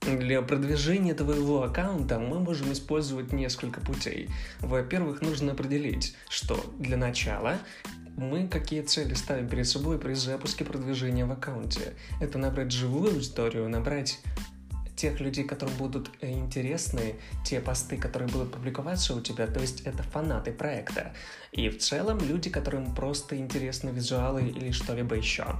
Для продвижения твоего аккаунта мы можем использовать несколько путей. Во-первых, нужно определить, что для начала мы какие цели ставим перед собой при запуске продвижения в аккаунте. Это набрать живую историю, набрать тех людей, которым будут э, интересны те посты, которые будут публиковаться у тебя, то есть это фанаты проекта. И в целом люди, которым просто интересны визуалы или что-либо еще.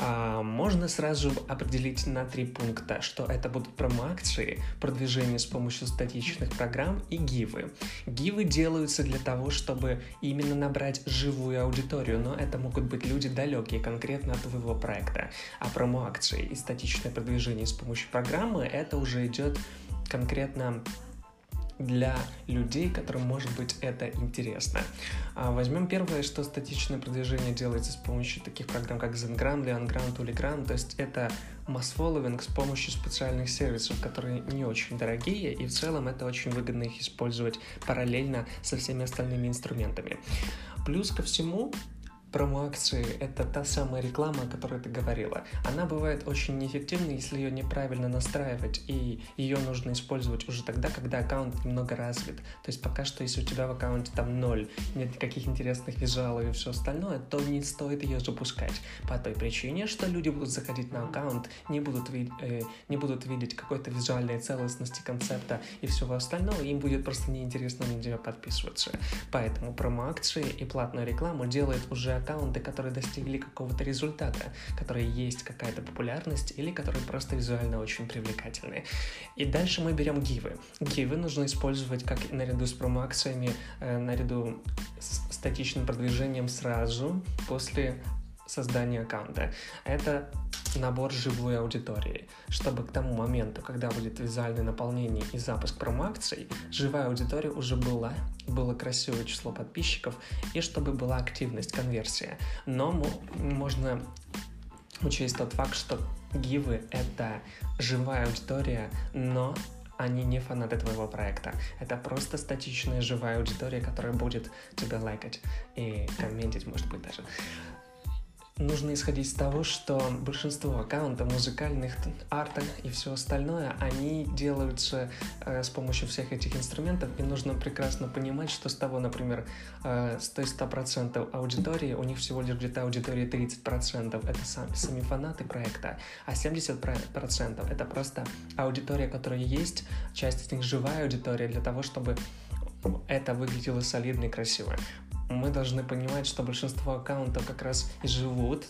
А, можно сразу определить на три пункта, что это будут промо-акции, продвижение с помощью статичных программ и гивы. Гивы делаются для того, чтобы именно набрать живую аудиторию, но это могут быть люди далекие конкретно от твоего проекта. А промо-акции и статичное продвижение с помощью программы это уже идет конкретно для людей, которым может быть это интересно. А, возьмем первое, что статичное продвижение делается с помощью таких программ, как Zengram, Leongram, Tuligram, то есть это масс-фолловинг с помощью специальных сервисов, которые не очень дорогие, и в целом это очень выгодно их использовать параллельно со всеми остальными инструментами. Плюс ко всему, промо-акции — это та самая реклама, о которой ты говорила. Она бывает очень неэффективной, если ее неправильно настраивать, и ее нужно использовать уже тогда, когда аккаунт немного развит. То есть пока что, если у тебя в аккаунте там ноль, нет никаких интересных визуалов и все остальное, то не стоит ее запускать. По той причине, что люди будут заходить на аккаунт, не будут, ви- э, не будут видеть какой-то визуальной целостности концепта и всего остального, им будет просто неинтересно на нее подписываться. Поэтому промо-акции и платную рекламу делает уже аккаунты, которые достигли какого-то результата, которые есть какая-то популярность или которые просто визуально очень привлекательные. И дальше мы берем гивы. Гивы нужно использовать как наряду с промо-акциями, э, наряду с статичным продвижением сразу после создания аккаунта. Это набор живой аудитории, чтобы к тому моменту, когда будет визуальное наполнение и запуск промо-акций, живая аудитория уже была, было красивое число подписчиков и чтобы была активность, конверсия. Но можно учесть тот факт, что гивы — это живая аудитория, но они не фанаты твоего проекта. Это просто статичная живая аудитория, которая будет тебя лайкать и комментить, может быть, даже нужно исходить из того, что большинство аккаунтов музыкальных, арта и все остальное, они делаются э, с помощью всех этих инструментов, и нужно прекрасно понимать, что с того, например, э, с той 100% аудитории, у них всего лишь где-то аудитория 30%, это сами, сами фанаты проекта, а 70% это просто аудитория, которая есть, часть из них живая аудитория для того, чтобы это выглядело солидно и красиво мы должны понимать, что большинство аккаунтов как раз и живут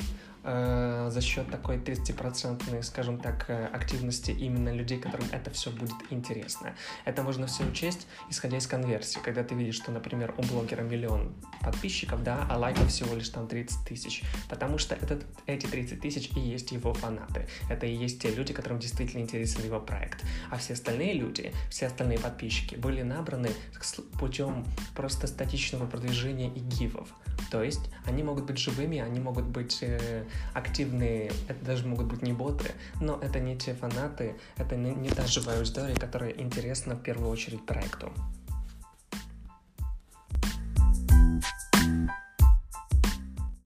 э, за счет такой 30-процентной, скажем так, э, активности именно людей, которым это все будет интересно. Это можно все учесть, исходя из конверсии. Когда ты видишь, что, например, у блогера миллион подписчиков, да, а лайков всего лишь там 30 тысяч, потому что этот, эти 30 тысяч и есть его фанаты. Это и есть те люди, которым действительно интересен его проект. А все остальные люди, все остальные подписчики были набраны путем просто статичного продвижения и гивов. То есть они могут быть живыми, они могут быть э, активные, это даже могут быть не боты, но это не те фанаты, это не, не та живая аудитория, которая интересна в первую очередь проекту.